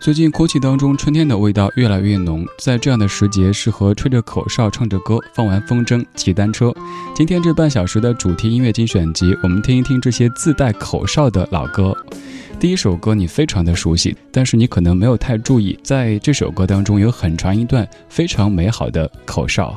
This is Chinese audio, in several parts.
最近空气当中春天的味道越来越浓，在这样的时节，适合吹着口哨、唱着歌、放完风筝、骑单车。今天这半小时的主题音乐精选集，我们听一听这些自带口哨的老歌。第一首歌你非常的熟悉，但是你可能没有太注意，在这首歌当中有很长一段非常美好的口哨。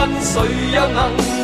问谁又能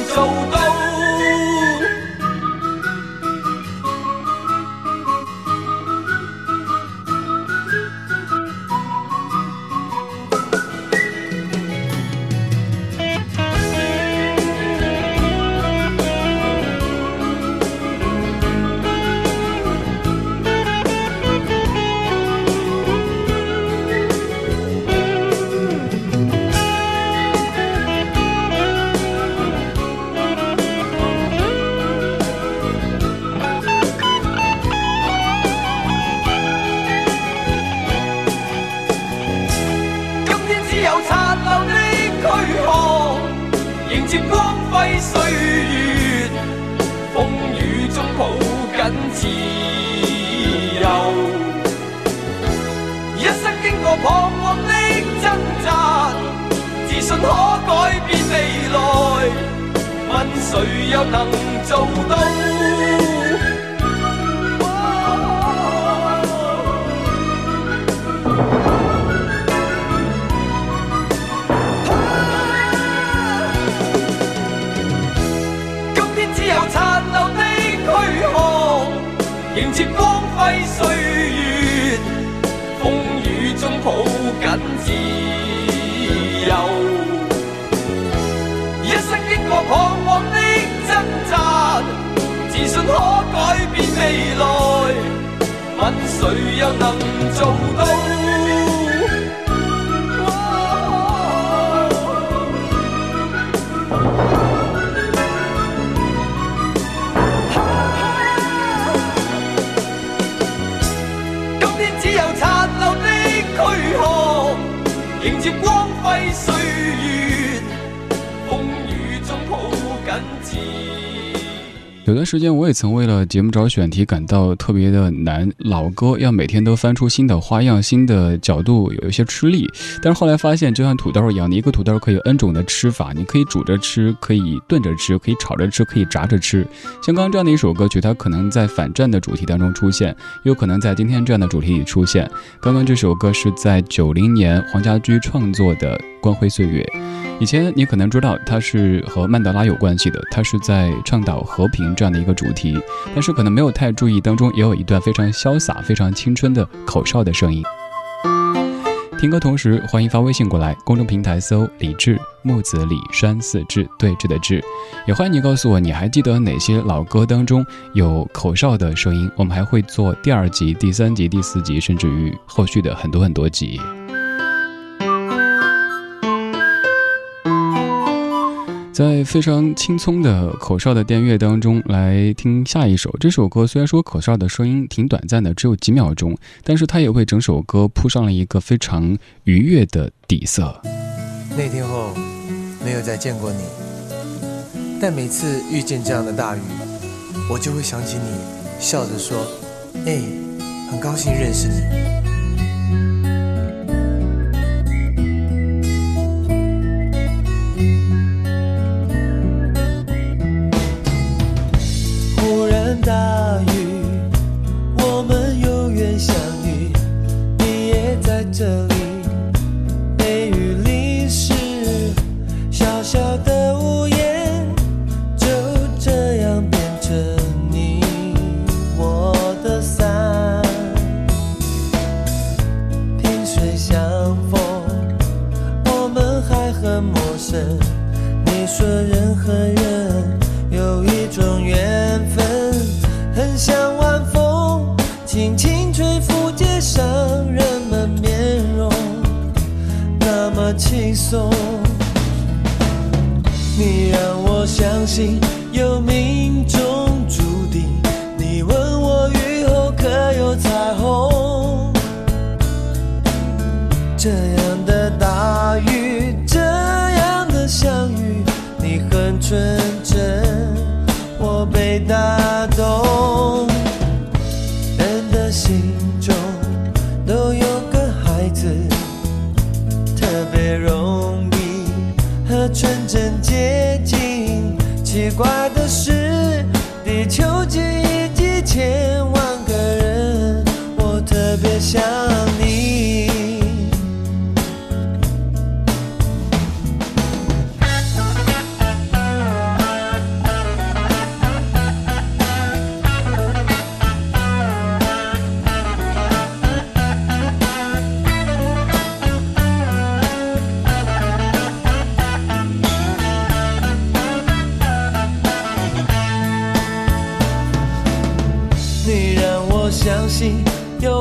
迎接光辉岁月风雨中抱紧自由一生经过彷徨的挣扎自信可改变未来。问谁又能做到？可改变未来，问谁又能做到？今天只有残留的躯壳，迎接光辉岁月，有段时间我也曾为了节目找选题感到特别的难，老歌要每天都翻出新的花样、新的角度，有一些吃力。但是后来发现，就像土豆一样，你一个土豆可以 N 种的吃法，你可以煮着吃，可以炖着吃，可以炒着吃，可以炸着吃。像刚刚这样的一首歌曲，它可能在反战的主题当中出现，又可能在今天这样的主题里出现。刚刚这首歌是在九零年黄家驹创作的《光辉岁月》。以前你可能知道它是和曼德拉有关系的，它是在倡导和平这样的一个主题，但是可能没有太注意，当中也有一段非常潇洒、非常青春的口哨的声音。听歌同时，欢迎发微信过来，公众平台搜“李志木子李山四志对峙的志”，也欢迎你告诉我你还记得哪些老歌当中有口哨的声音，我们还会做第二集、第三集、第四集，甚至于后续的很多很多集。在非常轻松的口哨的电乐当中来听下一首。这首歌虽然说口哨的声音挺短暂的，只有几秒钟，但是它也为整首歌铺上了一个非常愉悦的底色。那天后没有再见过你，但每次遇见这样的大雨，我就会想起你，笑着说：“哎，很高兴认识你。”大雨我们永远相遇你也在这里。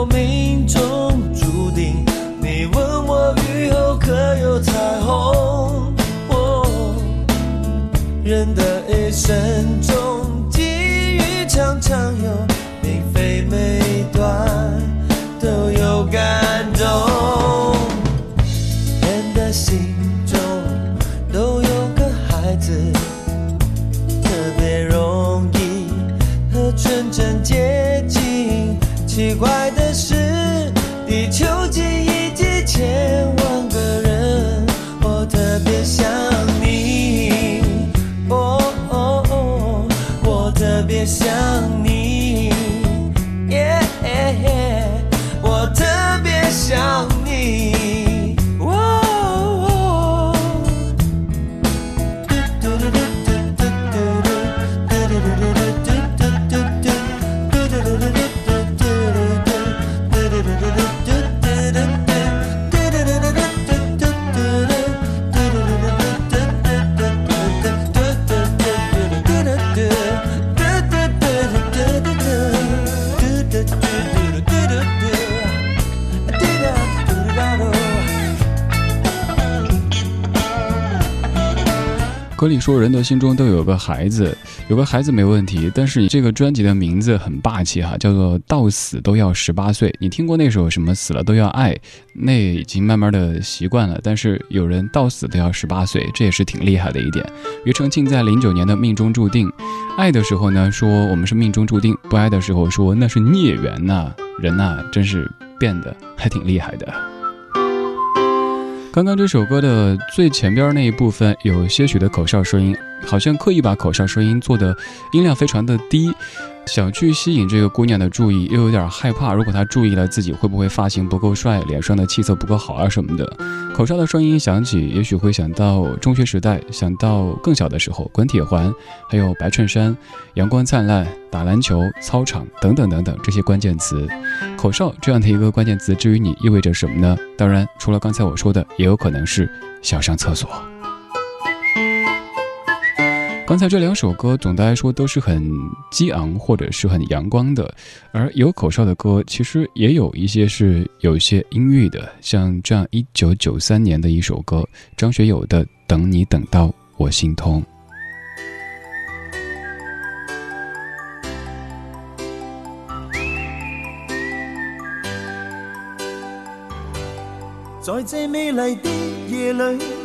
命中注定你问我雨后可有彩虹哦人的一生中机遇常常有并非每段都有感动人的心中都有个孩子特别容易和纯真结奇怪的是，地球几亿几千万个人，我特别想你。哦哦哦，我特别想你。歌里说人的心中都有个孩子，有个孩子没问题，但是你这个专辑的名字很霸气哈，叫做到死都要十八岁。你听过那首什么死了都要爱，那已经慢慢的习惯了，但是有人到死都要十八岁，这也是挺厉害的一点。庾澄庆在零九年的命中注定，爱的时候呢说我们是命中注定，不爱的时候说那是孽缘呐，人呐真是变得还挺厉害的。刚刚这首歌的最前边那一部分有些许的口哨声音，好像刻意把口哨声音做的音量非常的低。想去吸引这个姑娘的注意，又有点害怕。如果她注意了，自己会不会发型不够帅，脸上的气色不够好啊什么的？口哨的声音响起，也许会想到中学时代，想到更小的时候，滚铁环，还有白衬衫，阳光灿烂，打篮球，操场等等等等这些关键词。口哨这样的一个关键词，至于你意味着什么呢？当然，除了刚才我说的，也有可能是想上厕所。刚才这两首歌，总的来说都是很激昂或者是很阳光的，而有口哨的歌，其实也有一些是有一些阴郁的，像这样一九九三年的一首歌，张学友的《等你等到我心痛》。在这美丽的夜里。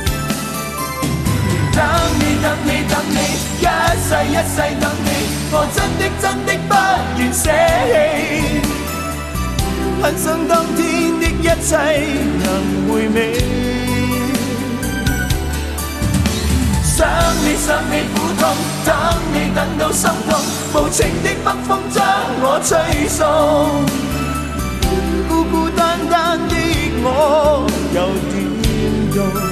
等你，等你，等你，一世一世等你，我真的真的不愿舍弃。很想当天的一切能回味，想你想你苦痛，等你等到心痛，无情的北风将我吹送，孤孤单单的我有点痛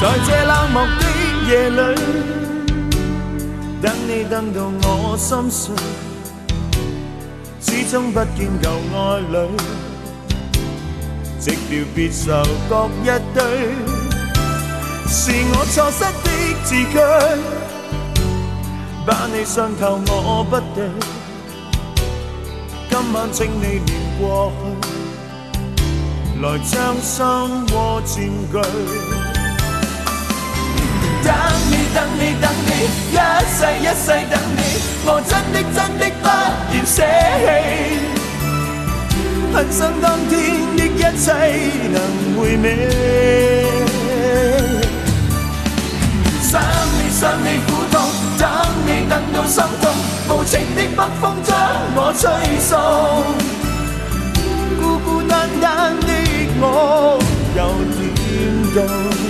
在这冷漠的？夜里，等你等到我心碎，始终不见旧爱侣，寂寥别愁各一堆，是我错失的字句，把你伤透我不对，今晚请你念过去，来将心窝占据。等你，等你，等你，一世一世等你，我真的真的不愿舍弃。很想当天的一切能回味。想你，想你苦痛，等你等到心痛，无情的北风将我吹送，孤孤单单的我又点动？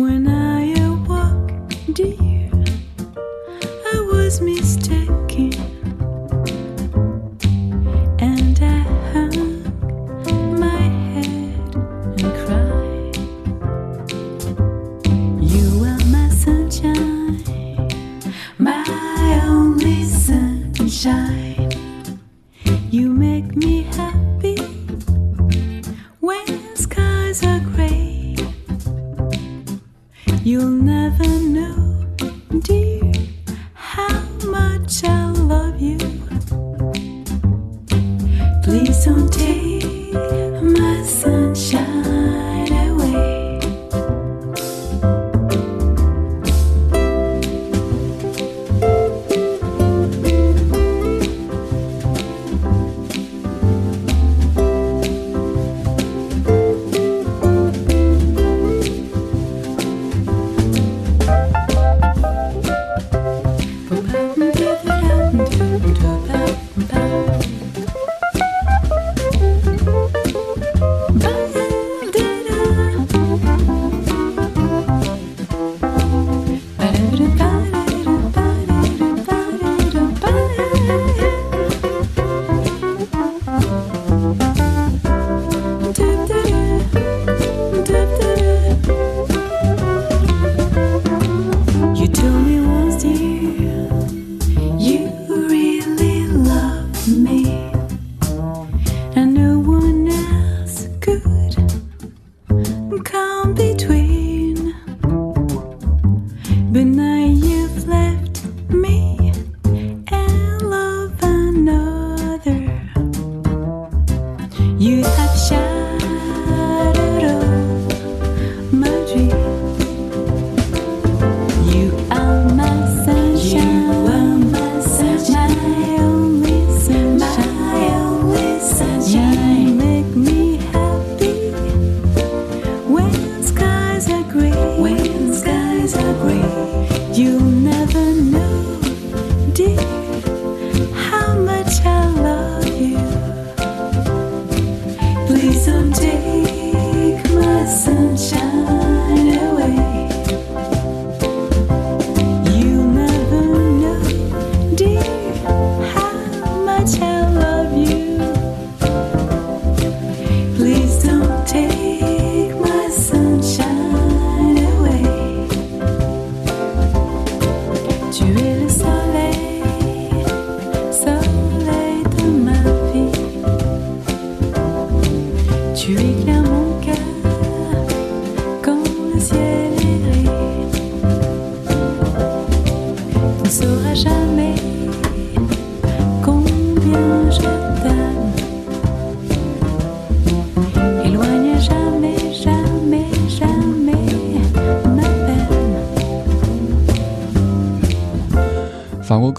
when I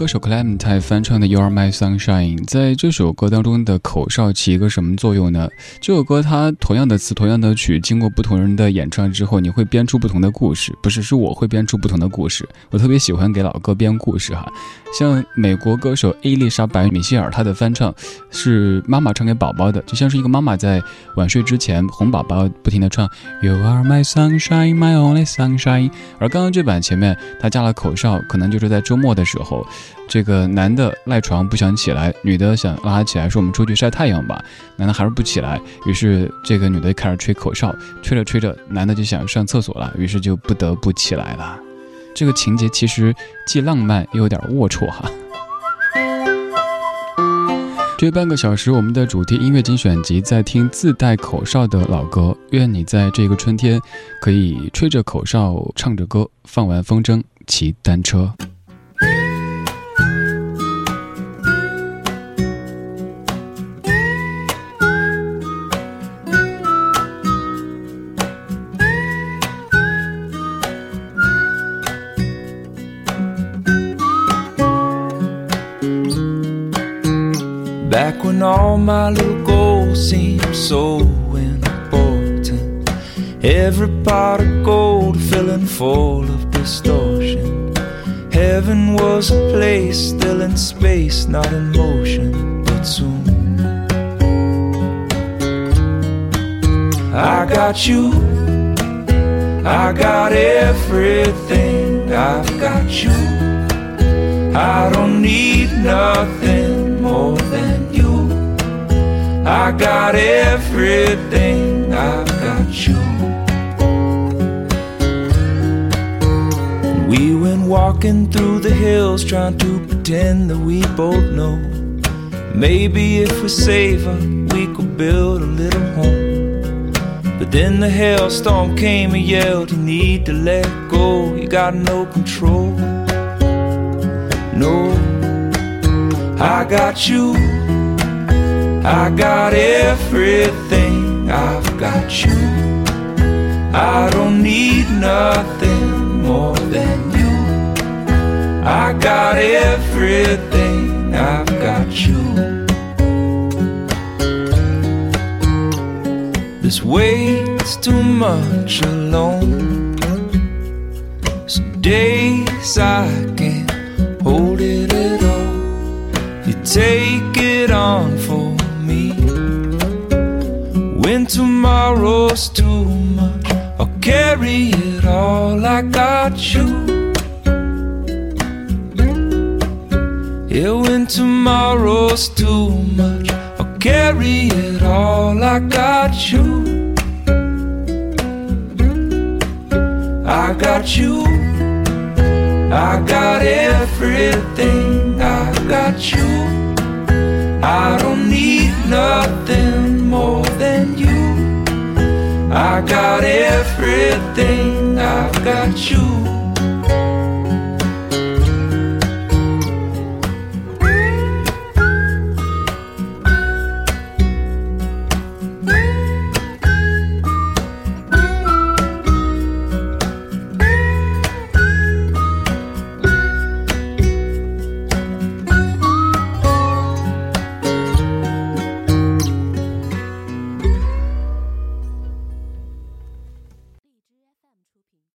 歌手 Clementine 翻唱的《You Are My Sunshine》在这首歌当中的口哨起一个什么作用呢？这首歌它同样的词、同样的曲，经过不同人的演唱之后，你会编出不同的故事。不是，是我会编出不同的故事。我特别喜欢给老歌编故事哈。像美国歌手伊丽莎白·米歇尔，她的翻唱是妈妈唱给宝宝的，就像是一个妈妈在晚睡之前哄宝宝，不停的唱 You are my sunshine, my only sunshine。而刚刚这版前面她加了口哨，可能就是在周末的时候，这个男的赖床不想起来，女的想拉他起来，说我们出去晒太阳吧，男的还是不起来，于是这个女的开始吹口哨，吹着吹着，男的就想上厕所了，于是就不得不起来了。这个情节其实既浪漫又有点龌龊哈。这半个小时，我们的主题音乐精选集在听自带口哨的老歌。愿你在这个春天可以吹着口哨，唱着歌，放完风筝，骑单车。Back when all my little goals seemed so important. Every pot of gold filling full of distortion. Heaven was a place still in space, not in motion, but soon. I got you, I got everything, I've got you. I don't need nothing more than. I got everything, I've got you. We went walking through the hills trying to pretend that we both know. Maybe if we save her, we could build a little home. But then the hailstorm came and yelled, You need to let go, you got no control. No, I got you. I got everything. I've got you. I don't need nothing more than you. I got everything. I've got you. This weight's too much alone. Some days I can't hold it at all. You take tomorrow's too much, I'll carry it all. I got you. Yeah, when tomorrow's too much, I'll carry it all. I got you. I got you. I got everything, I got you. Everything, I've got you.